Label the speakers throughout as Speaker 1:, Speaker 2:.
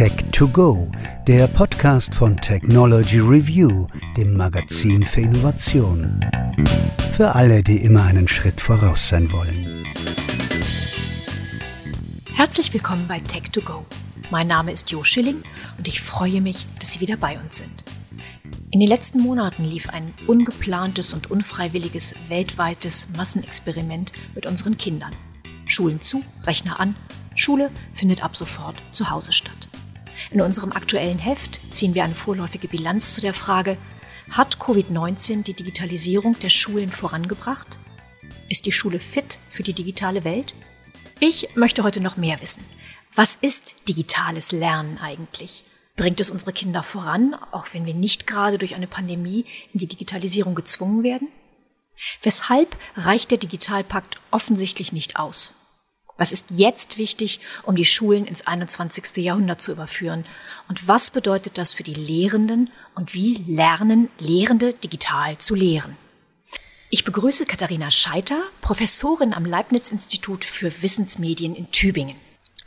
Speaker 1: Tech to Go, der Podcast von Technology Review, dem Magazin für Innovation. Für alle, die immer einen Schritt voraus sein wollen.
Speaker 2: Herzlich willkommen bei Tech to Go. Mein Name ist Jo Schilling und ich freue mich, dass Sie wieder bei uns sind. In den letzten Monaten lief ein ungeplantes und unfreiwilliges weltweites Massenexperiment mit unseren Kindern. Schulen zu, Rechner an, Schule findet ab sofort zu Hause statt. In unserem aktuellen Heft ziehen wir eine vorläufige Bilanz zu der Frage, hat Covid-19 die Digitalisierung der Schulen vorangebracht? Ist die Schule fit für die digitale Welt? Ich möchte heute noch mehr wissen. Was ist digitales Lernen eigentlich? Bringt es unsere Kinder voran, auch wenn wir nicht gerade durch eine Pandemie in die Digitalisierung gezwungen werden? Weshalb reicht der Digitalpakt offensichtlich nicht aus? Was ist jetzt wichtig, um die Schulen ins 21. Jahrhundert zu überführen? Und was bedeutet das für die Lehrenden und wie lernen Lehrende digital zu lehren? Ich begrüße Katharina Scheiter, Professorin am Leibniz-Institut für Wissensmedien in Tübingen.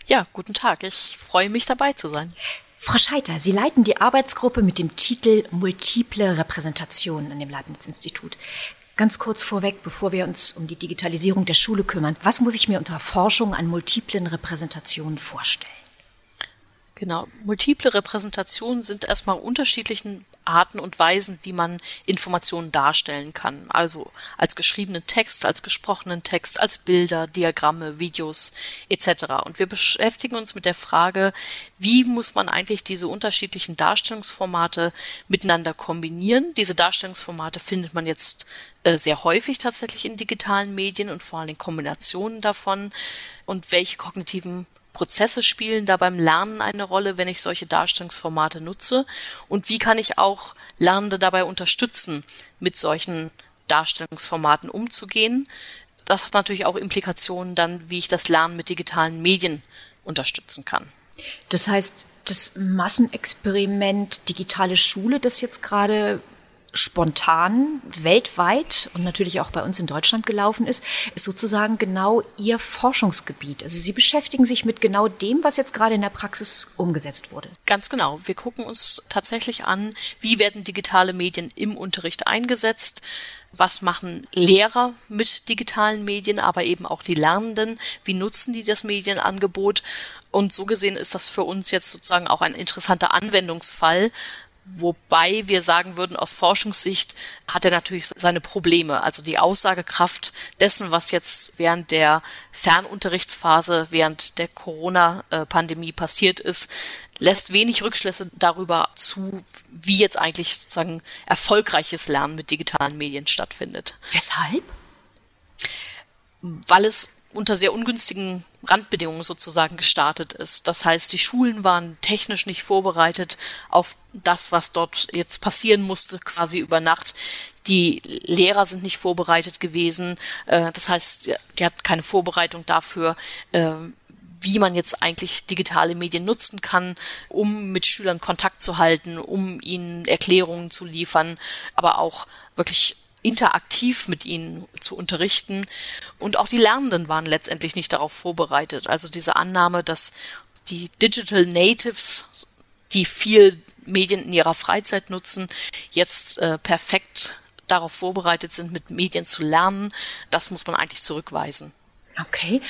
Speaker 3: Ja, guten Tag. Ich freue mich dabei zu sein.
Speaker 2: Frau Scheiter, Sie leiten die Arbeitsgruppe mit dem Titel Multiple Repräsentationen an dem Leibniz-Institut. Ganz kurz vorweg, bevor wir uns um die Digitalisierung der Schule kümmern, was muss ich mir unter Forschung an multiplen Repräsentationen vorstellen?
Speaker 3: Genau, multiple Repräsentationen sind erstmal unterschiedlichen Arten und Weisen, wie man Informationen darstellen kann. Also als geschriebenen Text, als gesprochenen Text, als Bilder, Diagramme, Videos etc. Und wir beschäftigen uns mit der Frage, wie muss man eigentlich diese unterschiedlichen Darstellungsformate miteinander kombinieren. Diese Darstellungsformate findet man jetzt äh, sehr häufig tatsächlich in digitalen Medien und vor allem in Kombinationen davon. Und welche kognitiven Prozesse spielen da beim Lernen eine Rolle, wenn ich solche Darstellungsformate nutze? Und wie kann ich auch Lernende dabei unterstützen, mit solchen Darstellungsformaten umzugehen? Das hat natürlich auch Implikationen dann, wie ich das Lernen mit digitalen Medien unterstützen kann.
Speaker 2: Das heißt, das Massenexperiment digitale Schule, das jetzt gerade spontan weltweit und natürlich auch bei uns in Deutschland gelaufen ist, ist sozusagen genau Ihr Forschungsgebiet. Also Sie beschäftigen sich mit genau dem, was jetzt gerade in der Praxis umgesetzt wurde.
Speaker 3: Ganz genau. Wir gucken uns tatsächlich an, wie werden digitale Medien im Unterricht eingesetzt. Was machen Lehrer mit digitalen Medien, aber eben auch die Lernenden? Wie nutzen die das Medienangebot? Und so gesehen ist das für uns jetzt sozusagen auch ein interessanter Anwendungsfall, Wobei wir sagen würden, aus Forschungssicht hat er natürlich seine Probleme. Also die Aussagekraft dessen, was jetzt während der Fernunterrichtsphase, während der Corona-Pandemie passiert ist, lässt wenig Rückschlüsse darüber zu, wie jetzt eigentlich sozusagen erfolgreiches Lernen mit digitalen Medien stattfindet.
Speaker 2: Weshalb?
Speaker 3: Weil es unter sehr ungünstigen Randbedingungen sozusagen gestartet ist. Das heißt, die Schulen waren technisch nicht vorbereitet auf das, was dort jetzt passieren musste, quasi über Nacht. Die Lehrer sind nicht vorbereitet gewesen. Äh, das heißt, die hatten keine Vorbereitung dafür, äh, wie man jetzt eigentlich digitale Medien nutzen kann, um mit Schülern Kontakt zu halten, um ihnen Erklärungen zu liefern, aber auch wirklich interaktiv mit ihnen zu unterrichten. Und auch die Lernenden waren letztendlich nicht darauf vorbereitet. Also diese Annahme, dass die Digital Natives, die viel Medien in ihrer Freizeit nutzen, jetzt äh, perfekt darauf vorbereitet sind, mit Medien zu lernen, das muss man eigentlich zurückweisen.
Speaker 2: Okay,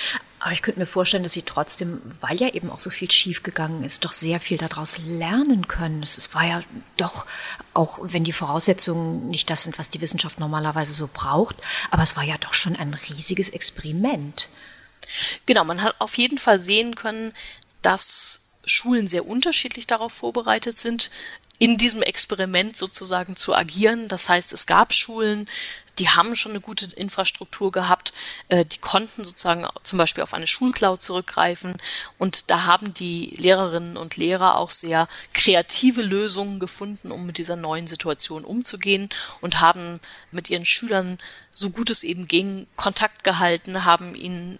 Speaker 2: aber ich könnte mir vorstellen, dass Sie trotzdem, weil ja eben auch so viel schiefgegangen ist, doch sehr viel daraus lernen können. Es war ja doch, auch wenn die Voraussetzungen nicht das sind, was die Wissenschaft normalerweise so braucht, aber es war ja doch schon ein riesiges Experiment.
Speaker 3: Genau, man hat auf jeden Fall sehen können, dass Schulen sehr unterschiedlich darauf vorbereitet sind, in diesem Experiment sozusagen zu agieren. Das heißt, es gab Schulen, die haben schon eine gute Infrastruktur gehabt, äh, die konnten sozusagen zum Beispiel auf eine Schulcloud zurückgreifen. Und da haben die Lehrerinnen und Lehrer auch sehr kreative Lösungen gefunden, um mit dieser neuen Situation umzugehen und haben mit ihren Schülern so gut es eben ging Kontakt gehalten, haben ihnen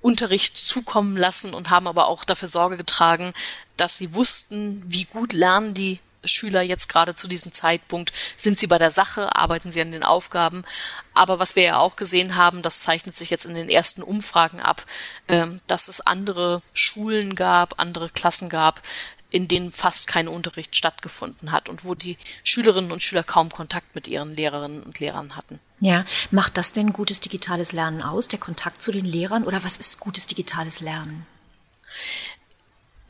Speaker 3: Unterricht zukommen lassen und haben aber auch dafür Sorge getragen, dass sie wussten, wie gut lernen die Schüler jetzt gerade zu diesem Zeitpunkt? Sind sie bei der Sache? Arbeiten sie an den Aufgaben? Aber was wir ja auch gesehen haben, das zeichnet sich jetzt in den ersten Umfragen ab, ähm, dass es andere Schulen gab, andere Klassen gab, in denen fast kein Unterricht stattgefunden hat und wo die Schülerinnen und Schüler kaum Kontakt mit ihren Lehrerinnen und Lehrern hatten.
Speaker 2: Ja, macht das denn gutes digitales Lernen aus, der Kontakt zu den Lehrern oder was ist gutes digitales Lernen?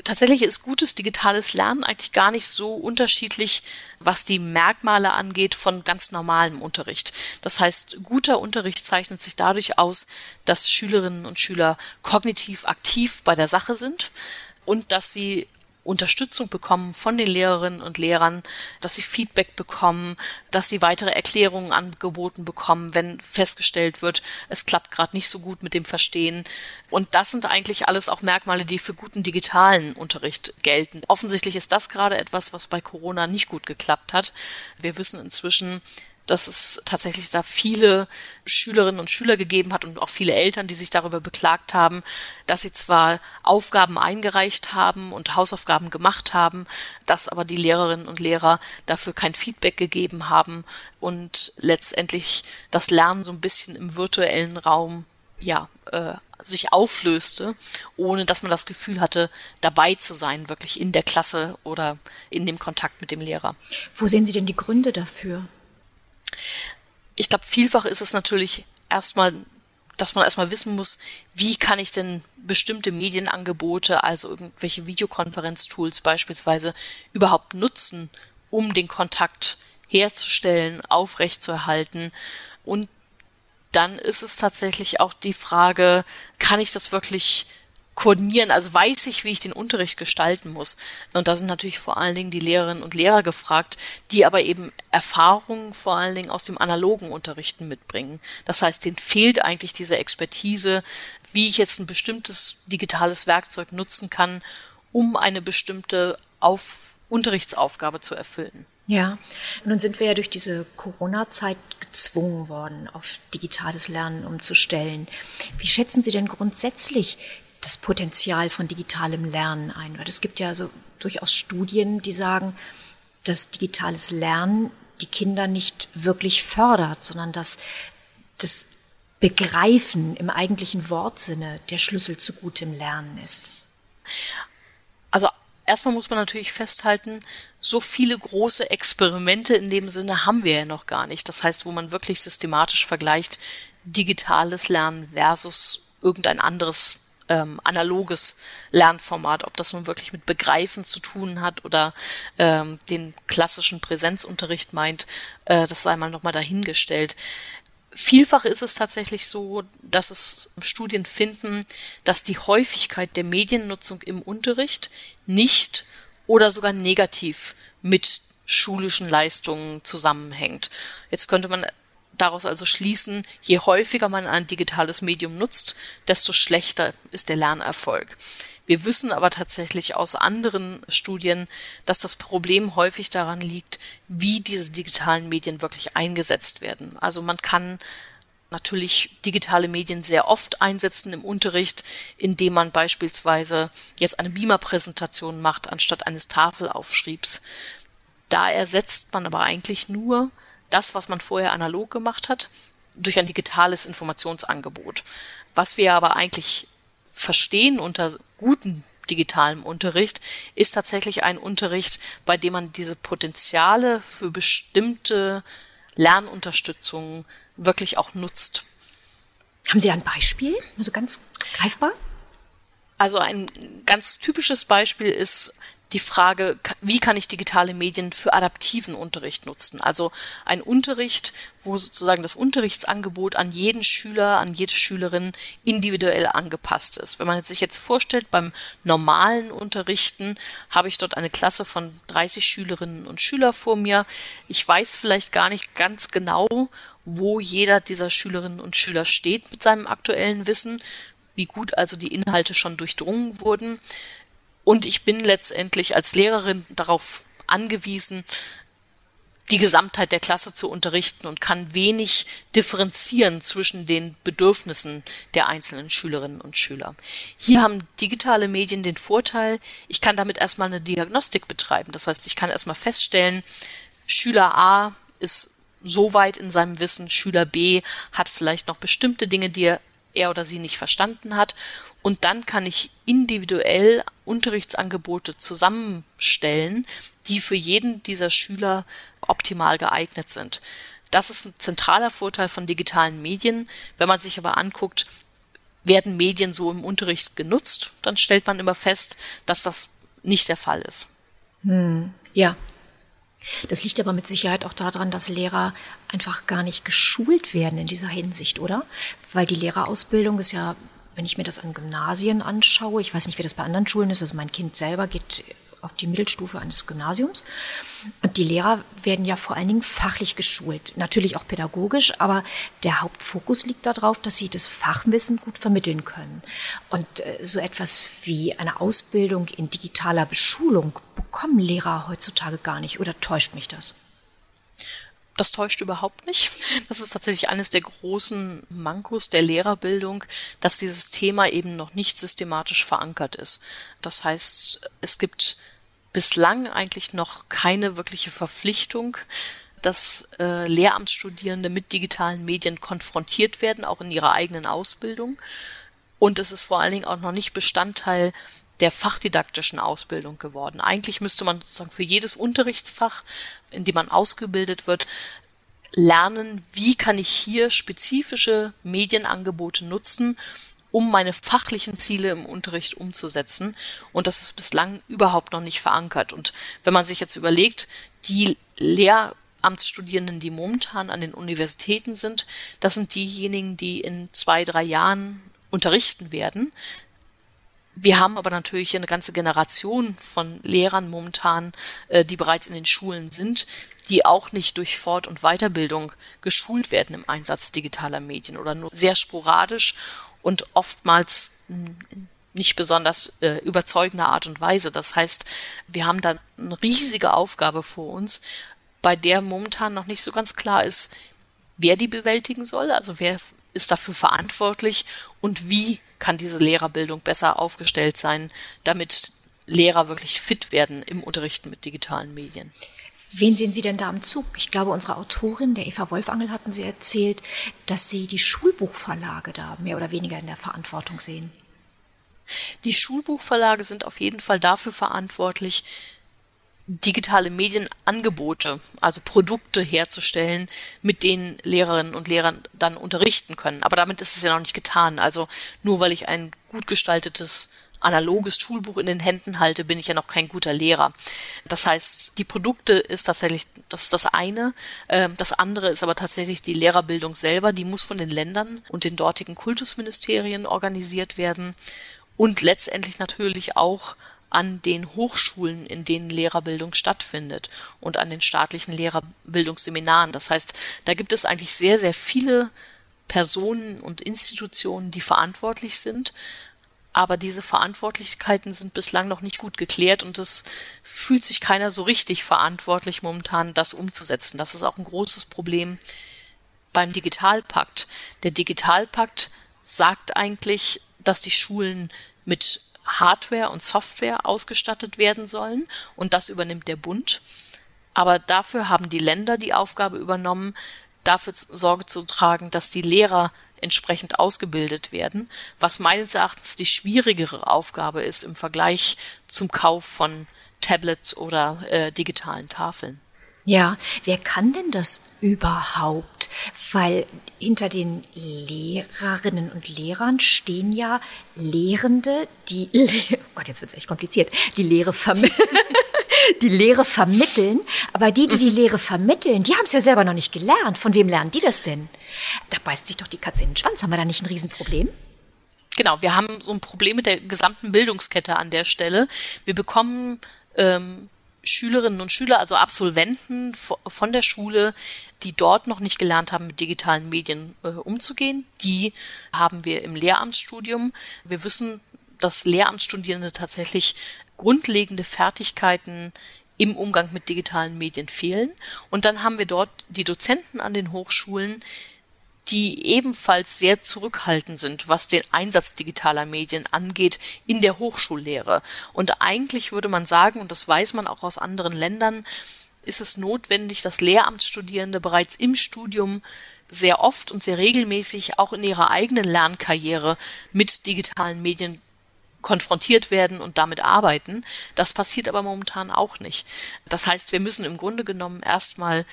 Speaker 3: Tatsächlich ist gutes digitales Lernen eigentlich gar nicht so unterschiedlich, was die Merkmale angeht von ganz normalem Unterricht. Das heißt, guter Unterricht zeichnet sich dadurch aus, dass Schülerinnen und Schüler kognitiv aktiv bei der Sache sind und dass sie Unterstützung bekommen von den Lehrerinnen und Lehrern, dass sie Feedback bekommen, dass sie weitere Erklärungen angeboten bekommen, wenn festgestellt wird, es klappt gerade nicht so gut mit dem Verstehen. Und das sind eigentlich alles auch Merkmale, die für guten digitalen Unterricht gelten. Offensichtlich ist das gerade etwas, was bei Corona nicht gut geklappt hat. Wir wissen inzwischen, dass es tatsächlich da viele Schülerinnen und Schüler gegeben hat und auch viele Eltern, die sich darüber beklagt haben, dass sie zwar Aufgaben eingereicht haben und Hausaufgaben gemacht haben, dass aber die Lehrerinnen und Lehrer dafür kein Feedback gegeben haben und letztendlich das Lernen so ein bisschen im virtuellen Raum ja äh, sich auflöste, ohne dass man das Gefühl hatte, dabei zu sein, wirklich in der Klasse oder in dem Kontakt mit dem Lehrer.
Speaker 2: Wo sehen Sie denn die Gründe dafür?
Speaker 3: Ich glaube, vielfach ist es natürlich erstmal, dass man erstmal wissen muss, wie kann ich denn bestimmte Medienangebote, also irgendwelche Videokonferenztools beispielsweise, überhaupt nutzen, um den Kontakt herzustellen, aufrechtzuerhalten. Und dann ist es tatsächlich auch die Frage, kann ich das wirklich koordinieren, also weiß ich, wie ich den Unterricht gestalten muss. Und da sind natürlich vor allen Dingen die Lehrerinnen und Lehrer gefragt, die aber eben Erfahrungen vor allen Dingen aus dem analogen Unterrichten mitbringen. Das heißt, denen fehlt eigentlich diese Expertise, wie ich jetzt ein bestimmtes digitales Werkzeug nutzen kann, um eine bestimmte Auf Unterrichtsaufgabe zu erfüllen.
Speaker 2: Ja, nun sind wir ja durch diese Corona-Zeit gezwungen worden, auf digitales Lernen umzustellen. Wie schätzen Sie denn grundsätzlich das Potenzial von digitalem Lernen ein? Weil es gibt ja so durchaus Studien, die sagen, dass digitales Lernen die Kinder nicht wirklich fördert, sondern dass das Begreifen im eigentlichen Wortsinne der Schlüssel zu gutem Lernen ist.
Speaker 3: Also erstmal muss man natürlich festhalten, so viele große Experimente in dem Sinne haben wir ja noch gar nicht. Das heißt, wo man wirklich systematisch vergleicht, digitales Lernen versus irgendein anderes ähm, analoges Lernformat, ob das nun wirklich mit Begreifen zu tun hat oder ähm, den klassischen Präsenzunterricht meint, äh, das sei mal nochmal dahingestellt. Vielfach ist es tatsächlich so, dass es Studien finden, dass die Häufigkeit der Mediennutzung im Unterricht nicht oder sogar negativ mit schulischen Leistungen zusammenhängt. Jetzt könnte man daraus also schließen, je häufiger man ein digitales Medium nutzt, desto schlechter ist der Lernerfolg. Wir wissen aber tatsächlich aus anderen Studien, dass das Problem häufig daran liegt, wie diese digitalen Medien wirklich eingesetzt werden. Also man kann natürlich digitale Medien sehr oft einsetzen im Unterricht, indem man beispielsweise jetzt eine Beamer-Präsentation macht anstatt eines Tafelaufschriebs. Da ersetzt man aber eigentlich nur das, was man vorher analog gemacht hat, durch ein digitales Informationsangebot. Was wir aber eigentlich verstehen unter guten digitalem Unterricht, ist tatsächlich ein Unterricht, bei dem man diese Potenziale für bestimmte Lernunterstützung wirklich auch nutzt.
Speaker 2: Haben Sie ein Beispiel, also ganz greifbar?
Speaker 3: Also ein ganz typisches Beispiel ist die Frage, wie kann ich digitale Medien für adaptiven Unterricht nutzen? Also ein Unterricht, wo sozusagen das Unterrichtsangebot an jeden Schüler, an jede Schülerin individuell angepasst ist. Wenn man sich jetzt vorstellt, beim normalen Unterrichten habe ich dort eine Klasse von 30 Schülerinnen und Schüler vor mir. Ich weiß vielleicht gar nicht ganz genau, wo jeder dieser Schülerinnen und Schüler steht mit seinem aktuellen Wissen, wie gut also die Inhalte schon durchdrungen wurden. Und ich bin letztendlich als Lehrerin darauf angewiesen, die Gesamtheit der Klasse zu unterrichten und kann wenig differenzieren zwischen den Bedürfnissen der einzelnen Schülerinnen und Schüler. Hier haben digitale Medien den Vorteil, ich kann damit erstmal eine Diagnostik betreiben. Das heißt, ich kann erstmal feststellen, Schüler A ist so weit in seinem Wissen, Schüler B hat vielleicht noch bestimmte Dinge, die er er oder sie nicht verstanden hat. Und dann kann ich individuell Unterrichtsangebote zusammenstellen, die für jeden dieser Schüler optimal geeignet sind. Das ist ein zentraler Vorteil von digitalen Medien. Wenn man sich aber anguckt, werden Medien so im Unterricht genutzt, dann stellt man immer fest, dass das nicht der Fall ist.
Speaker 2: Hm, ja. Das liegt aber mit Sicherheit auch daran, dass Lehrer einfach gar nicht geschult werden in dieser Hinsicht, oder? Weil die Lehrerausbildung ist ja, wenn ich mir das an Gymnasien anschaue, ich weiß nicht, wie das bei anderen Schulen ist, also mein Kind selber geht auf die Mittelstufe eines Gymnasiums. Und die Lehrer werden ja vor allen Dingen fachlich geschult, natürlich auch pädagogisch, aber der Hauptfokus liegt darauf, dass sie das Fachwissen gut vermitteln können. Und äh, so etwas wie eine Ausbildung in digitaler Beschulung bekommen Lehrer heutzutage gar nicht. Oder täuscht mich das?
Speaker 3: Das täuscht überhaupt nicht. Das ist tatsächlich eines der großen Mankos der Lehrerbildung, dass dieses Thema eben noch nicht systematisch verankert ist. Das heißt, es gibt bislang eigentlich noch keine wirkliche Verpflichtung, dass äh, Lehramtsstudierende mit digitalen Medien konfrontiert werden, auch in ihrer eigenen Ausbildung. Und es ist vor allen Dingen auch noch nicht Bestandteil der fachdidaktischen Ausbildung geworden. Eigentlich müsste man sozusagen für jedes Unterrichtsfach, in dem man ausgebildet wird, lernen, wie kann ich hier spezifische Medienangebote nutzen, um meine fachlichen Ziele im Unterricht umzusetzen. Und das ist bislang überhaupt noch nicht verankert. Und wenn man sich jetzt überlegt, die Lehramtsstudierenden, die momentan an den Universitäten sind, das sind diejenigen, die in zwei, drei Jahren unterrichten werden. Wir haben aber natürlich eine ganze Generation von Lehrern momentan, äh, die bereits in den Schulen sind, die auch nicht durch Fort- und Weiterbildung geschult werden im Einsatz digitaler Medien oder nur sehr sporadisch und oftmals nicht besonders äh, überzeugender Art und Weise. Das heißt, wir haben da eine riesige Aufgabe vor uns, bei der momentan noch nicht so ganz klar ist, wer die bewältigen soll, also wer ist dafür verantwortlich und wie kann diese Lehrerbildung besser aufgestellt sein, damit Lehrer wirklich fit werden im Unterrichten mit digitalen Medien.
Speaker 2: Wen sehen Sie denn da am Zug? Ich glaube, unsere Autorin, der Eva Wolfangel, hatten Sie erzählt, dass Sie die Schulbuchverlage da mehr oder weniger in der Verantwortung sehen.
Speaker 3: Die Schulbuchverlage sind auf jeden Fall dafür verantwortlich, digitale Medienangebote, also Produkte herzustellen, mit denen Lehrerinnen und Lehrer dann unterrichten können. Aber damit ist es ja noch nicht getan. Also nur weil ich ein gut gestaltetes analoges Schulbuch in den Händen halte, bin ich ja noch kein guter Lehrer. Das heißt, die Produkte ist tatsächlich, das ist das eine. Ähm, das andere ist aber tatsächlich die Lehrerbildung selber. Die muss von den Ländern und den dortigen Kultusministerien organisiert werden und letztendlich natürlich auch an den Hochschulen, in denen Lehrerbildung stattfindet und an den staatlichen Lehrerbildungsseminaren. Das heißt, da gibt es eigentlich sehr, sehr viele Personen und Institutionen, die verantwortlich sind aber diese Verantwortlichkeiten sind bislang noch nicht gut geklärt und es fühlt sich keiner so richtig verantwortlich momentan, das umzusetzen. Das ist auch ein großes Problem beim Digitalpakt. Der Digitalpakt sagt eigentlich, dass die Schulen mit Hardware und Software ausgestattet werden sollen und das übernimmt der Bund. Aber dafür haben die Länder die Aufgabe übernommen, dafür Sorge zu tragen, dass die Lehrer entsprechend ausgebildet werden, was meines Erachtens die schwierigere Aufgabe ist im Vergleich zum Kauf von Tablets oder äh, digitalen Tafeln.
Speaker 2: Ja, wer kann denn das überhaupt? Weil hinter den Lehrerinnen und Lehrern stehen ja Lehrende, die, oh Gott, jetzt wird es echt kompliziert, die Lehre vermitteln. die Lehre vermitteln, aber die, die die Lehre vermitteln, die haben es ja selber noch nicht gelernt. Von wem lernen die das denn? Da beißt sich doch die Katze in den Schwanz. Haben wir da nicht ein Riesenproblem?
Speaker 3: Genau, wir haben so ein Problem mit der gesamten Bildungskette an der Stelle. Wir bekommen ähm, Schülerinnen und Schüler, also Absolventen von der Schule, die dort noch nicht gelernt haben, mit digitalen Medien äh, umzugehen. Die haben wir im Lehramtsstudium. Wir wissen, dass Lehramtsstudierende tatsächlich grundlegende Fertigkeiten im Umgang mit digitalen Medien fehlen. Und dann haben wir dort die Dozenten an den Hochschulen, die ebenfalls sehr zurückhaltend sind, was den Einsatz digitaler Medien angeht in der Hochschullehre. Und eigentlich würde man sagen, und das weiß man auch aus anderen Ländern, ist es notwendig, dass Lehramtsstudierende bereits im Studium sehr oft und sehr regelmäßig auch in ihrer eigenen Lernkarriere mit digitalen Medien konfrontiert werden und damit arbeiten. Das passiert aber momentan auch nicht. Das heißt, wir müssen im Grunde genommen erstmal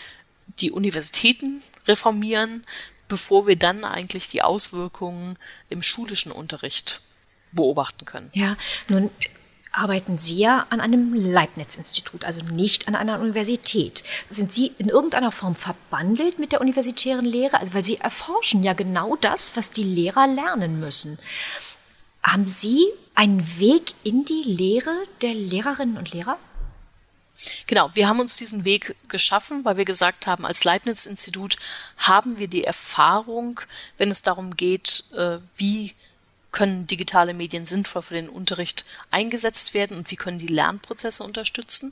Speaker 3: die Universitäten reformieren, bevor wir dann eigentlich die Auswirkungen im schulischen Unterricht beobachten können.
Speaker 2: Ja, nun arbeiten Sie ja an einem Leibniz-Institut, also nicht an einer Universität. Sind Sie in irgendeiner Form verbandelt mit der universitären Lehre? Also, weil Sie erforschen ja genau das, was die Lehrer lernen müssen. Haben Sie einen Weg in die Lehre der Lehrerinnen und Lehrer?
Speaker 3: Genau, wir haben uns diesen Weg geschaffen, weil wir gesagt haben, als Leibniz-Institut haben wir die Erfahrung, wenn es darum geht, äh, wie können digitale Medien sinnvoll für den Unterricht eingesetzt werden und wie können die Lernprozesse unterstützen.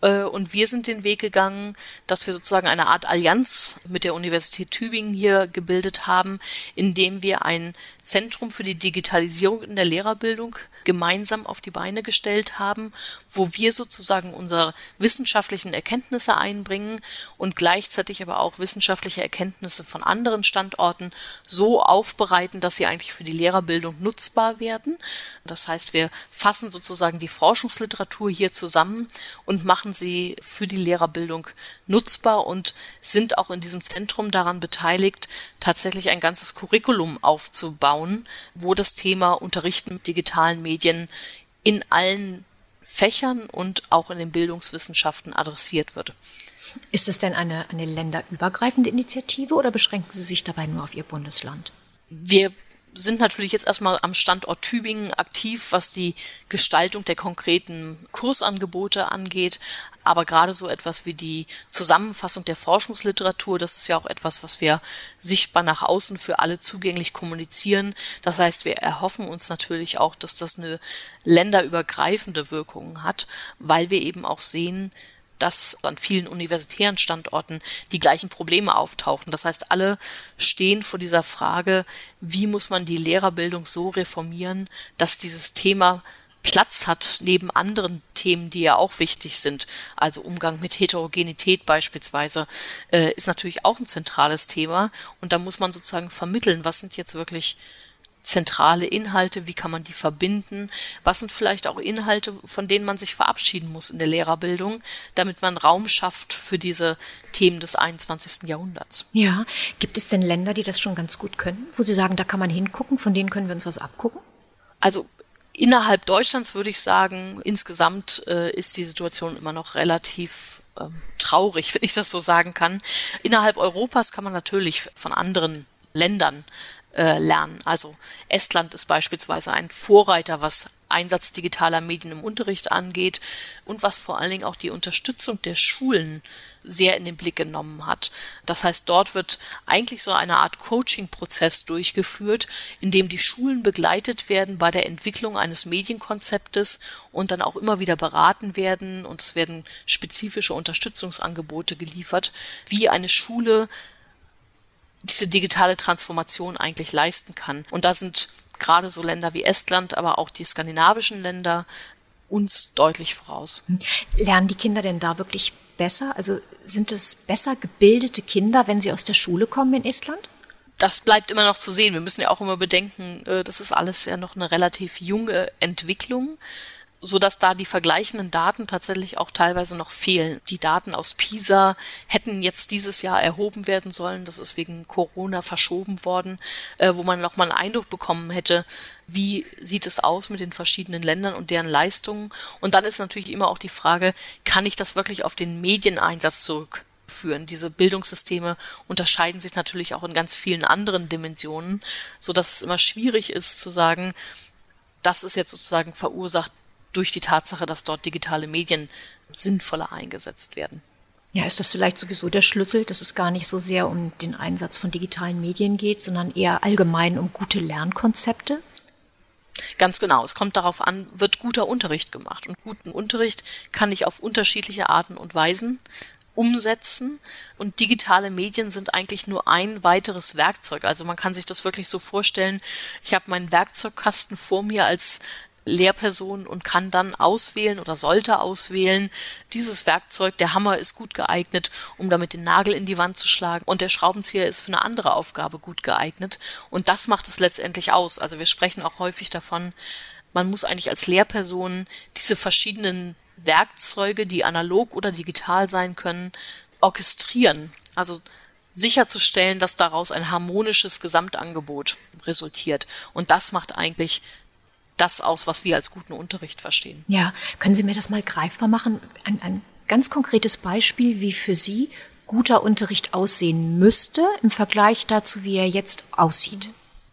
Speaker 3: Äh, und wir sind den Weg gegangen, dass wir sozusagen eine Art Allianz mit der Universität Tübingen hier gebildet haben, indem wir ein Zentrum für die Digitalisierung in der Lehrerbildung gemeinsam auf die Beine gestellt haben, wo wir sozusagen unsere wissenschaftlichen Erkenntnisse einbringen und gleichzeitig aber auch wissenschaftliche Erkenntnisse von anderen Standorten so aufbereiten, dass sie eigentlich für die Lehrerbildung nutzbar werden. Das heißt, wir fassen sozusagen die Forschungsliteratur hier zusammen und machen sie für die Lehrerbildung nutzbar und sind auch in diesem Zentrum daran beteiligt, tatsächlich ein ganzes Curriculum aufzubauen, wo das Thema Unterrichten mit digitalen Medien in allen Fächern und auch in den Bildungswissenschaften adressiert wird.
Speaker 2: Ist es denn eine, eine länderübergreifende Initiative oder beschränken Sie sich dabei nur auf Ihr Bundesland?
Speaker 3: Wir sind natürlich jetzt erstmal am Standort Tübingen aktiv, was die Gestaltung der konkreten Kursangebote angeht. Aber gerade so etwas wie die Zusammenfassung der Forschungsliteratur, das ist ja auch etwas, was wir sichtbar nach außen für alle zugänglich kommunizieren. Das heißt, wir erhoffen uns natürlich auch, dass das eine länderübergreifende Wirkung hat, weil wir eben auch sehen, dass an vielen universitären Standorten die gleichen Probleme auftauchen. Das heißt, alle stehen vor dieser Frage, wie muss man die Lehrerbildung so reformieren, dass dieses Thema Platz hat neben anderen Themen, die ja auch wichtig sind. Also Umgang mit Heterogenität beispielsweise äh, ist natürlich auch ein zentrales Thema. Und da muss man sozusagen vermitteln, was sind jetzt wirklich zentrale Inhalte, wie kann man die verbinden, was sind vielleicht auch Inhalte, von denen man sich verabschieden muss in der Lehrerbildung, damit man Raum schafft für diese Themen des 21. Jahrhunderts.
Speaker 2: Ja, gibt es denn Länder, die das schon ganz gut können, wo Sie sagen, da kann man hingucken, von denen können wir uns was abgucken?
Speaker 3: Also innerhalb Deutschlands würde ich sagen, insgesamt äh, ist die Situation immer noch relativ ähm, traurig, wenn ich das so sagen kann. Innerhalb Europas kann man natürlich von anderen Ländern äh, lernen. Also Estland ist beispielsweise ein Vorreiter, was Einsatz digitaler Medien im Unterricht angeht und was vor allen Dingen auch die Unterstützung der Schulen sehr in den Blick genommen hat. Das heißt, dort wird eigentlich so eine Art Coaching-Prozess durchgeführt, in dem die Schulen begleitet werden bei der Entwicklung eines Medienkonzeptes und dann auch immer wieder beraten werden und es werden spezifische Unterstützungsangebote geliefert, wie eine Schule diese digitale Transformation eigentlich leisten kann. Und da sind gerade so Länder wie Estland, aber auch die skandinavischen Länder uns deutlich voraus.
Speaker 2: Lernen die Kinder denn da wirklich besser? Also sind es besser gebildete Kinder, wenn sie aus der Schule kommen in Estland?
Speaker 3: Das bleibt immer noch zu sehen. Wir müssen ja auch immer bedenken, äh, das ist alles ja noch eine relativ junge Entwicklung so dass da die vergleichenden Daten tatsächlich auch teilweise noch fehlen. Die Daten aus PISA hätten jetzt dieses Jahr erhoben werden sollen. Das ist wegen Corona verschoben worden, äh, wo man noch mal einen Eindruck bekommen hätte, wie sieht es aus mit den verschiedenen Ländern und deren Leistungen. Und dann ist natürlich immer auch die Frage, kann ich das wirklich auf den Medieneinsatz zurückführen? Diese Bildungssysteme unterscheiden sich natürlich auch in ganz vielen anderen Dimensionen, so dass es immer schwierig ist zu sagen, das ist jetzt sozusagen verursacht durch die Tatsache, dass dort digitale Medien sinnvoller eingesetzt werden.
Speaker 2: Ja, ist das vielleicht sowieso der Schlüssel, dass es gar nicht so sehr um den Einsatz von digitalen Medien geht, sondern eher allgemein um gute Lernkonzepte?
Speaker 3: Ganz genau. Es kommt darauf an, wird guter Unterricht gemacht. Und guten Unterricht kann ich auf unterschiedliche Arten und Weisen umsetzen. Und digitale Medien sind eigentlich nur ein weiteres Werkzeug. Also man kann sich das wirklich so vorstellen. Ich habe meinen Werkzeugkasten vor mir als Lehrperson und kann dann auswählen oder sollte auswählen, dieses Werkzeug, der Hammer ist gut geeignet, um damit den Nagel in die Wand zu schlagen und der Schraubenzieher ist für eine andere Aufgabe gut geeignet und das macht es letztendlich aus. Also wir sprechen auch häufig davon, man muss eigentlich als Lehrperson diese verschiedenen Werkzeuge, die analog oder digital sein können, orchestrieren. Also sicherzustellen, dass daraus ein harmonisches Gesamtangebot resultiert. Und das macht eigentlich das aus, was wir als guten Unterricht verstehen.
Speaker 2: Ja, können Sie mir das mal greifbar machen? Ein, ein ganz konkretes Beispiel, wie für Sie guter Unterricht aussehen müsste im Vergleich dazu, wie er jetzt aussieht.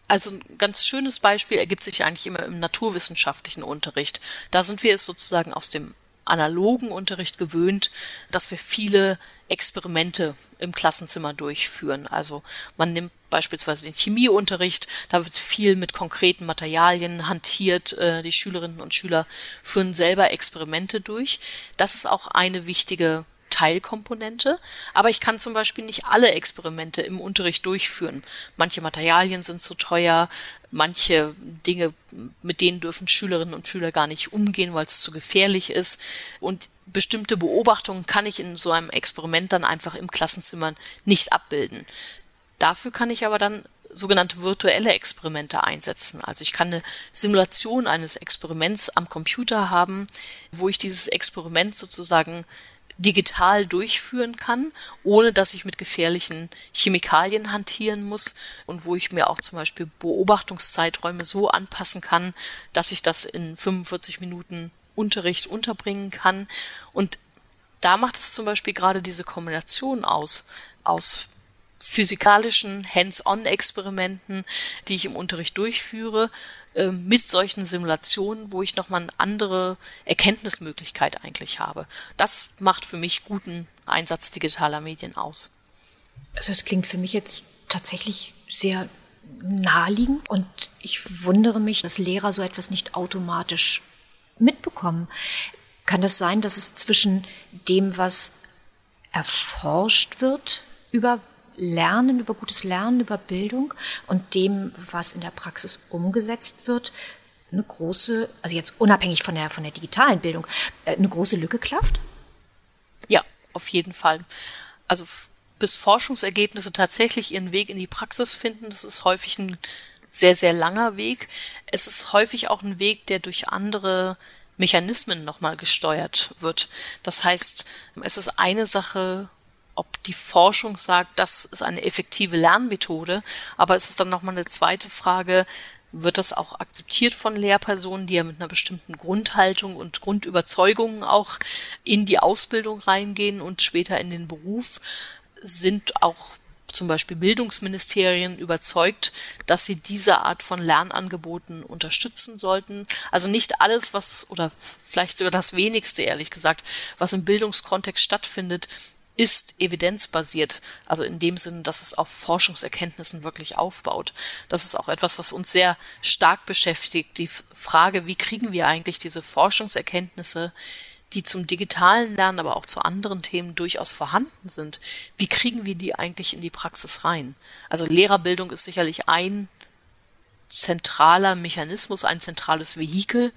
Speaker 3: Also ein ganz schönes Beispiel ergibt sich eigentlich immer im naturwissenschaftlichen Unterricht. Da sind wir es sozusagen aus dem analogen Unterricht gewöhnt, dass wir viele Experimente im Klassenzimmer durchführen. Also man nimmt beispielsweise den Chemieunterricht, da wird viel mit konkreten Materialien hantiert, äh, die Schülerinnen und Schüler führen selber Experimente durch. Das ist auch eine wichtige Teilkomponente, aber ich kann zum Beispiel nicht alle Experimente im Unterricht durchführen. Manche Materialien sind zu teuer, manche Dinge, mit denen dürfen Schülerinnen und Schüler gar nicht umgehen, weil es zu gefährlich ist. Und bestimmte Beobachtungen kann ich in so einem Experiment dann einfach im Klassenzimmer nicht abbilden. Dafür kann ich aber dann sogenannte virtuelle Experimente einsetzen. Also ich kann eine Simulation eines Experiments am Computer haben, wo ich dieses Experiment sozusagen digital durchführen kann, ohne dass ich mit gefährlichen Chemikalien hantieren muss und wo ich mir auch zum Beispiel Beobachtungszeiträume so anpassen kann, dass ich das in 45 Minuten Unterricht unterbringen kann. Und da macht es zum Beispiel gerade diese Kombination aus, aus physikalischen Hands-on-Experimenten, die ich im Unterricht durchführe, äh, mit solchen Simulationen, wo ich nochmal eine andere Erkenntnismöglichkeit eigentlich habe. Das macht für mich guten Einsatz digitaler Medien aus.
Speaker 2: Also es klingt für mich jetzt tatsächlich sehr naheliegend und ich wundere mich, dass Lehrer so etwas nicht automatisch mitbekommen. Kann das sein, dass es zwischen dem, was erforscht wird über Lernen, über gutes Lernen, über Bildung und dem, was in der Praxis umgesetzt wird, eine große, also jetzt unabhängig von der, von der digitalen Bildung, äh, eine große Lücke klafft?
Speaker 3: Ja, auf jeden Fall. Also bis Forschungsergebnisse tatsächlich ihren Weg in die Praxis finden, das ist häufig ein sehr, sehr langer Weg. Es ist häufig auch ein Weg, der durch andere Mechanismen nochmal gesteuert wird. Das heißt, es ist eine Sache, ob die Forschung sagt, das ist eine effektive Lernmethode. Aber es ist dann nochmal eine zweite Frage, wird das auch akzeptiert von Lehrpersonen, die ja mit einer bestimmten Grundhaltung und Grundüberzeugungen auch in die Ausbildung reingehen und später in den Beruf? Sind auch zum Beispiel Bildungsministerien überzeugt, dass sie diese Art von Lernangeboten unterstützen sollten. Also nicht alles, was, oder vielleicht sogar das wenigste, ehrlich gesagt, was im Bildungskontext stattfindet, ist evidenzbasiert, also in dem Sinne, dass es auf Forschungserkenntnissen wirklich aufbaut. Das ist auch etwas, was uns sehr stark beschäftigt, die Frage, wie kriegen wir eigentlich diese Forschungserkenntnisse, die zum digitalen Lernen, aber auch zu anderen Themen durchaus vorhanden sind, wie kriegen wir die eigentlich in die Praxis rein? Also Lehrerbildung ist sicherlich ein zentraler Mechanismus, ein zentrales Vehikel,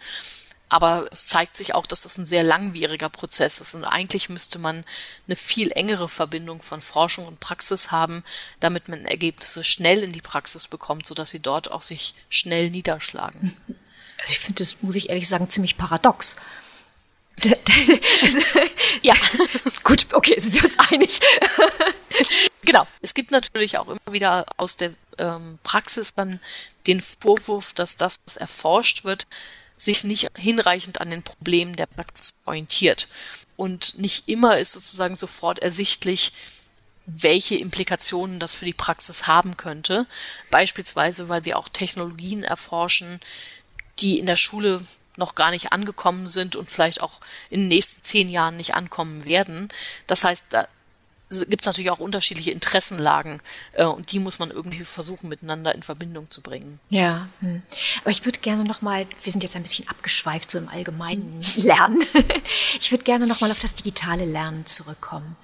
Speaker 3: aber es zeigt sich auch, dass das ein sehr langwieriger Prozess ist. Und eigentlich müsste man eine viel engere Verbindung von Forschung und Praxis haben, damit man Ergebnisse schnell in die Praxis bekommt, sodass sie dort auch sich schnell niederschlagen.
Speaker 2: Also ich finde das, muss ich ehrlich sagen, ziemlich paradox.
Speaker 3: ja, gut, okay, sind wir uns einig. genau. Es gibt natürlich auch immer wieder aus der ähm, Praxis dann den Vorwurf, dass das, was erforscht wird, sich nicht hinreichend an den Problemen der Praxis orientiert. Und nicht immer ist sozusagen sofort ersichtlich, welche Implikationen das für die Praxis haben könnte. Beispielsweise, weil wir auch Technologien erforschen, die in der Schule noch gar nicht angekommen sind und vielleicht auch in den nächsten zehn Jahren nicht ankommen werden. Das heißt, da gibt es natürlich auch unterschiedliche Interessenlagen äh, und die muss man irgendwie versuchen miteinander in Verbindung zu bringen.
Speaker 2: Ja, hm. aber ich würde gerne noch mal, wir sind jetzt ein bisschen abgeschweift so im allgemeinen Lernen. ich würde gerne noch mal auf das digitale Lernen zurückkommen.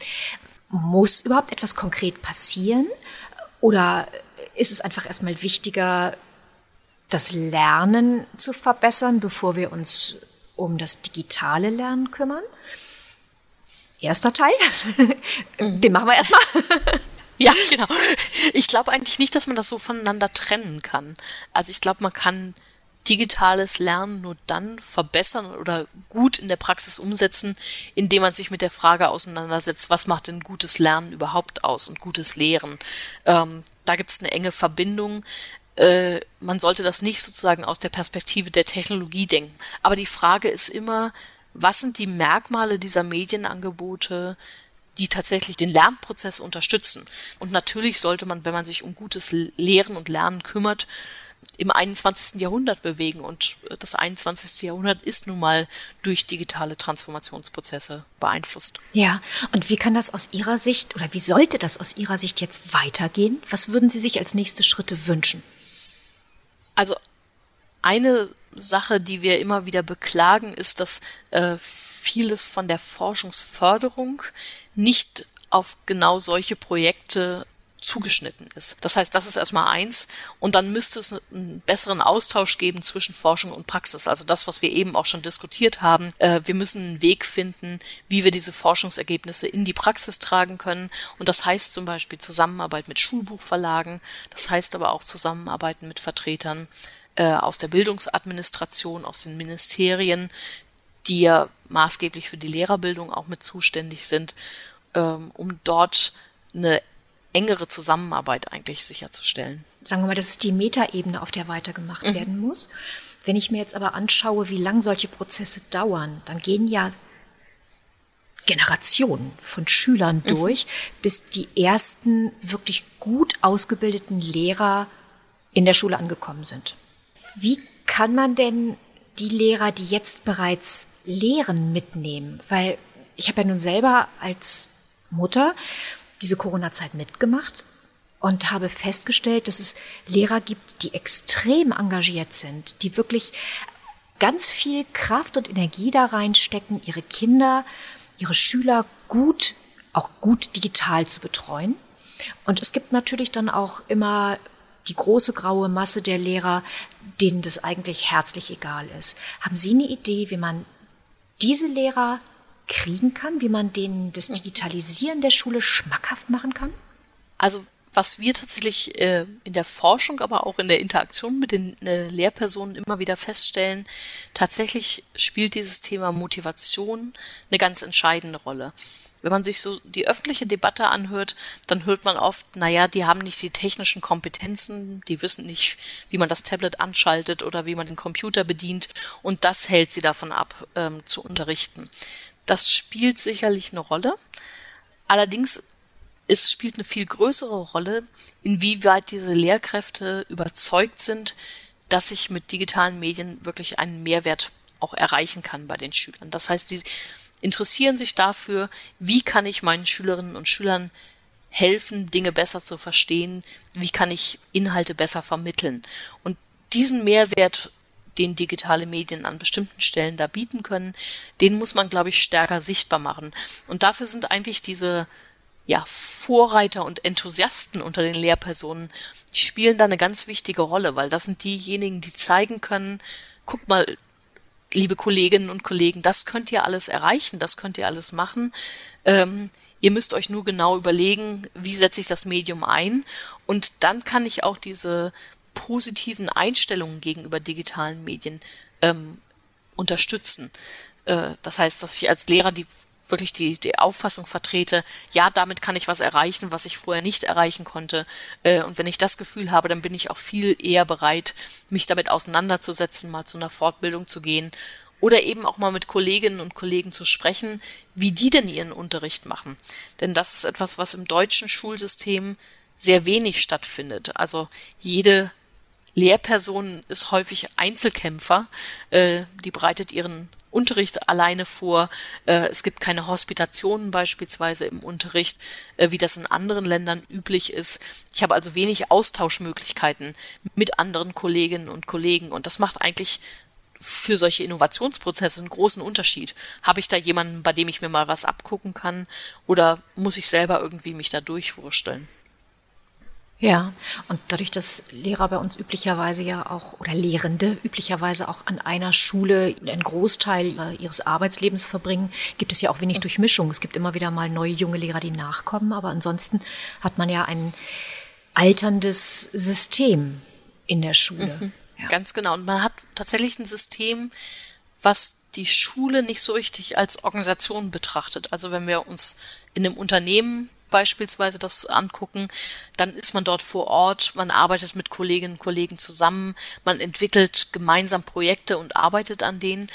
Speaker 2: Muss überhaupt etwas konkret passieren oder ist es einfach erstmal wichtiger, das Lernen zu verbessern, bevor wir uns um das digitale Lernen kümmern. Erster Teil, den machen wir erstmal.
Speaker 3: Ja, genau. Ich glaube eigentlich nicht, dass man das so voneinander trennen kann. Also ich glaube, man kann digitales Lernen nur dann verbessern oder gut in der Praxis umsetzen, indem man sich mit der Frage auseinandersetzt, was macht denn gutes Lernen überhaupt aus und gutes Lehren. Ähm, da gibt es eine enge Verbindung. Äh, man sollte das nicht sozusagen aus der Perspektive der Technologie denken. Aber die Frage ist immer, was sind die Merkmale dieser Medienangebote, die tatsächlich den Lernprozess unterstützen. Und natürlich sollte man, wenn man sich um gutes Lehren und Lernen kümmert, im 21. Jahrhundert bewegen. Und das 21. Jahrhundert ist nun mal durch digitale Transformationsprozesse beeinflusst.
Speaker 2: Ja, und wie kann das aus Ihrer Sicht oder wie sollte das aus Ihrer Sicht jetzt weitergehen? Was würden Sie sich als nächste Schritte wünschen?
Speaker 3: Also eine Sache, die wir immer wieder beklagen, ist, dass äh, vieles von der Forschungsförderung nicht auf genau solche Projekte zugeschnitten ist. Das heißt, das ist erstmal eins. Und dann müsste es einen besseren Austausch geben zwischen Forschung und Praxis. Also das, was wir eben auch schon diskutiert haben. Äh, wir müssen einen Weg finden, wie wir diese Forschungsergebnisse in die Praxis tragen können. Und das heißt zum Beispiel Zusammenarbeit mit Schulbuchverlagen. Das heißt aber auch Zusammenarbeiten mit Vertretern äh, aus der Bildungsadministration, aus den Ministerien, die ja maßgeblich für die Lehrerbildung auch mit zuständig sind, ähm, um dort eine engere Zusammenarbeit eigentlich sicherzustellen.
Speaker 2: Sagen wir mal, das ist die Metaebene, auf der weitergemacht mhm. werden muss. Wenn ich mir jetzt aber anschaue, wie lang solche Prozesse dauern, dann gehen ja Generationen von Schülern mhm. durch, bis die ersten wirklich gut ausgebildeten Lehrer in der Schule angekommen sind. Wie kann man denn die Lehrer, die jetzt bereits lehren, mitnehmen? Weil ich habe ja nun selber als Mutter diese Corona-Zeit mitgemacht und habe festgestellt, dass es Lehrer gibt, die extrem engagiert sind, die wirklich ganz viel Kraft und Energie da reinstecken, ihre Kinder, ihre Schüler gut, auch gut digital zu betreuen. Und es gibt natürlich dann auch immer die große graue Masse der Lehrer, denen das eigentlich herzlich egal ist. Haben Sie eine Idee, wie man diese Lehrer kriegen kann, wie man denen das Digitalisieren der Schule schmackhaft machen kann?
Speaker 3: Also was wir tatsächlich äh, in der Forschung, aber auch in der Interaktion mit den äh, Lehrpersonen immer wieder feststellen, tatsächlich spielt dieses Thema Motivation eine ganz entscheidende Rolle. Wenn man sich so die öffentliche Debatte anhört, dann hört man oft, naja, die haben nicht die technischen Kompetenzen, die wissen nicht, wie man das Tablet anschaltet oder wie man den Computer bedient und das hält sie davon ab, ähm, zu unterrichten. Das spielt sicherlich eine Rolle. Allerdings es spielt eine viel größere Rolle, inwieweit diese Lehrkräfte überzeugt sind, dass ich mit digitalen Medien wirklich einen Mehrwert auch erreichen kann bei den Schülern. Das heißt, die interessieren sich dafür, wie kann ich meinen Schülerinnen und Schülern helfen, Dinge besser zu verstehen, wie kann ich Inhalte besser vermitteln. Und diesen Mehrwert den digitale Medien an bestimmten Stellen da bieten können, den muss man, glaube ich, stärker sichtbar machen. Und dafür sind eigentlich diese ja, Vorreiter und Enthusiasten unter den Lehrpersonen, die spielen da eine ganz wichtige Rolle, weil das sind diejenigen, die zeigen können, guck mal, liebe Kolleginnen und Kollegen, das könnt ihr alles erreichen, das könnt ihr alles machen. Ähm, ihr müsst euch nur genau überlegen, wie setze ich das Medium ein. Und dann kann ich auch diese positiven Einstellungen gegenüber digitalen Medien ähm, unterstützen. Äh, das heißt, dass ich als Lehrer die wirklich die, die Auffassung vertrete, ja, damit kann ich was erreichen, was ich vorher nicht erreichen konnte. Äh, und wenn ich das Gefühl habe, dann bin ich auch viel eher bereit, mich damit auseinanderzusetzen, mal zu einer Fortbildung zu gehen oder eben auch mal mit Kolleginnen und Kollegen zu sprechen, wie die denn ihren Unterricht machen. Denn das ist etwas, was im deutschen Schulsystem sehr wenig stattfindet. Also jede Lehrperson ist häufig Einzelkämpfer, äh, die bereitet ihren Unterricht alleine vor. Äh, es gibt keine Hospitationen beispielsweise im Unterricht, äh, wie das in anderen Ländern üblich ist. Ich habe also wenig Austauschmöglichkeiten mit anderen Kolleginnen und Kollegen und das macht eigentlich für solche Innovationsprozesse einen großen Unterschied. Habe ich da jemanden, bei dem ich mir mal was abgucken kann oder muss ich selber irgendwie mich da durchwursteln?
Speaker 2: Ja, und dadurch, dass Lehrer bei uns üblicherweise ja auch oder Lehrende üblicherweise auch an einer Schule einen Großteil ihres Arbeitslebens verbringen, gibt es ja auch wenig Durchmischung. Es gibt immer wieder mal neue junge Lehrer, die nachkommen, aber ansonsten hat man ja ein alterndes System in der Schule.
Speaker 3: Mhm, ja. Ganz genau. Und man hat tatsächlich ein System, was die Schule nicht so richtig als Organisation betrachtet. Also wenn wir uns in einem Unternehmen beispielsweise das angucken, dann ist man dort vor Ort, man arbeitet mit Kolleginnen und Kollegen zusammen, man entwickelt gemeinsam Projekte und arbeitet an denen.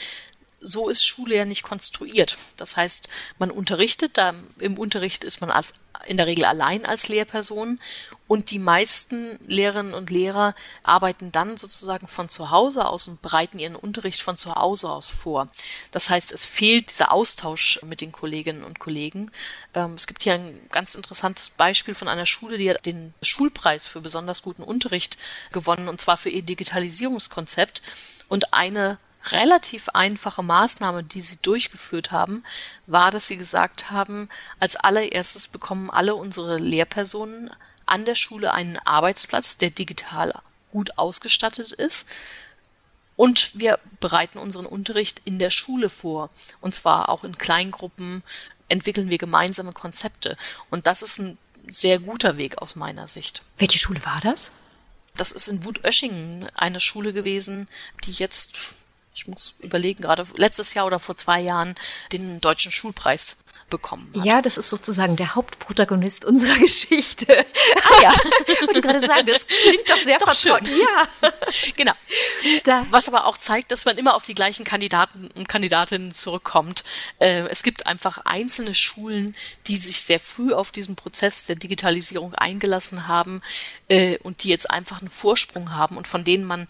Speaker 3: So ist Schule ja nicht konstruiert. Das heißt, man unterrichtet, da im Unterricht ist man als, in der Regel allein als Lehrperson und die meisten Lehrerinnen und Lehrer arbeiten dann sozusagen von zu Hause aus und bereiten ihren Unterricht von zu Hause aus vor. Das heißt, es fehlt dieser Austausch mit den Kolleginnen und Kollegen. Ähm, es gibt hier ein ganz interessantes Beispiel von einer Schule, die hat den Schulpreis für besonders guten Unterricht gewonnen, und zwar für ihr Digitalisierungskonzept. Und eine relativ einfache Maßnahme, die sie durchgeführt haben, war, dass sie gesagt haben, als allererstes bekommen alle unsere Lehrpersonen an der Schule einen Arbeitsplatz, der digital gut ausgestattet ist. Und wir bereiten unseren Unterricht in der Schule vor. Und zwar auch in Kleingruppen entwickeln wir gemeinsame Konzepte. Und das ist ein sehr guter Weg aus meiner Sicht.
Speaker 2: Welche Schule war das?
Speaker 3: Das ist in Wutöschingen eine Schule gewesen, die jetzt, ich muss überlegen, gerade letztes Jahr oder vor zwei Jahren den deutschen Schulpreis bekommen hat.
Speaker 2: Ja, das ist sozusagen der Hauptprotagonist unserer Geschichte. Ah ja, wollte gerade sagen, das klingt doch sehr
Speaker 3: doch schön. Ja, genau. Da. Was aber auch zeigt, dass man immer auf die gleichen Kandidaten und Kandidatinnen zurückkommt. Äh, es gibt einfach einzelne Schulen, die sich sehr früh auf diesen Prozess der Digitalisierung eingelassen haben äh, und die jetzt einfach einen Vorsprung haben und von denen man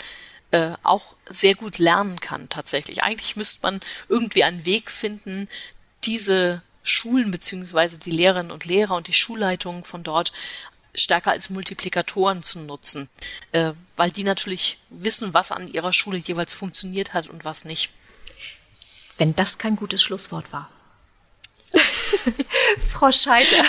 Speaker 3: äh, auch sehr gut lernen kann tatsächlich. Eigentlich müsste man irgendwie einen Weg finden, diese Schulen beziehungsweise die Lehrerinnen und Lehrer und die Schulleitungen von dort stärker als Multiplikatoren zu nutzen, äh, weil die natürlich wissen, was an ihrer Schule jeweils funktioniert hat und was nicht.
Speaker 2: Wenn das kein gutes Schlusswort war. Frau Scheiter,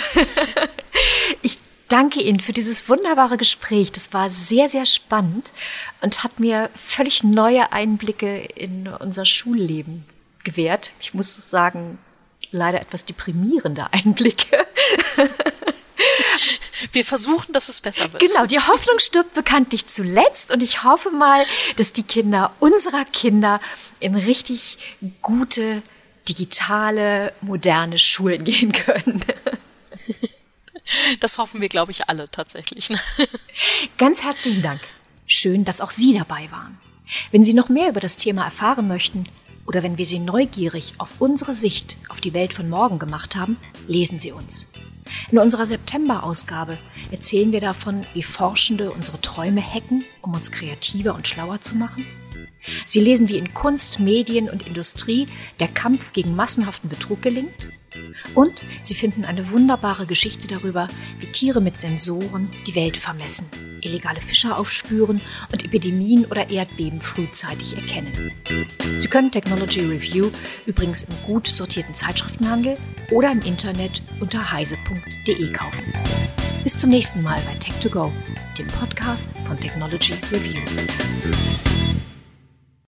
Speaker 2: ich danke Ihnen für dieses wunderbare Gespräch. Das war sehr, sehr spannend und hat mir völlig neue Einblicke in unser Schulleben gewährt. Ich muss sagen, leider etwas deprimierende Einblicke.
Speaker 3: Wir versuchen, dass es besser wird.
Speaker 2: Genau, die Hoffnung stirbt bekanntlich zuletzt und ich hoffe mal, dass die Kinder unserer Kinder in richtig gute, digitale, moderne Schulen gehen können.
Speaker 3: Das hoffen wir, glaube ich, alle tatsächlich.
Speaker 2: Ganz herzlichen Dank. Schön, dass auch Sie dabei waren. Wenn Sie noch mehr über das Thema erfahren möchten, oder wenn wir Sie neugierig auf unsere Sicht auf die Welt von morgen gemacht haben, lesen Sie uns. In unserer September-Ausgabe erzählen wir davon, wie Forschende unsere Träume hacken, um uns kreativer und schlauer zu machen. Sie lesen, wie in Kunst, Medien und Industrie der Kampf gegen massenhaften Betrug gelingt. Und Sie finden eine wunderbare Geschichte darüber, wie Tiere mit Sensoren die Welt vermessen illegale Fischer aufspüren und Epidemien oder Erdbeben frühzeitig erkennen. Sie können Technology Review übrigens im gut sortierten Zeitschriftenhandel oder im Internet unter heise.de kaufen. Bis zum nächsten Mal bei Tech2Go, dem Podcast von Technology Review.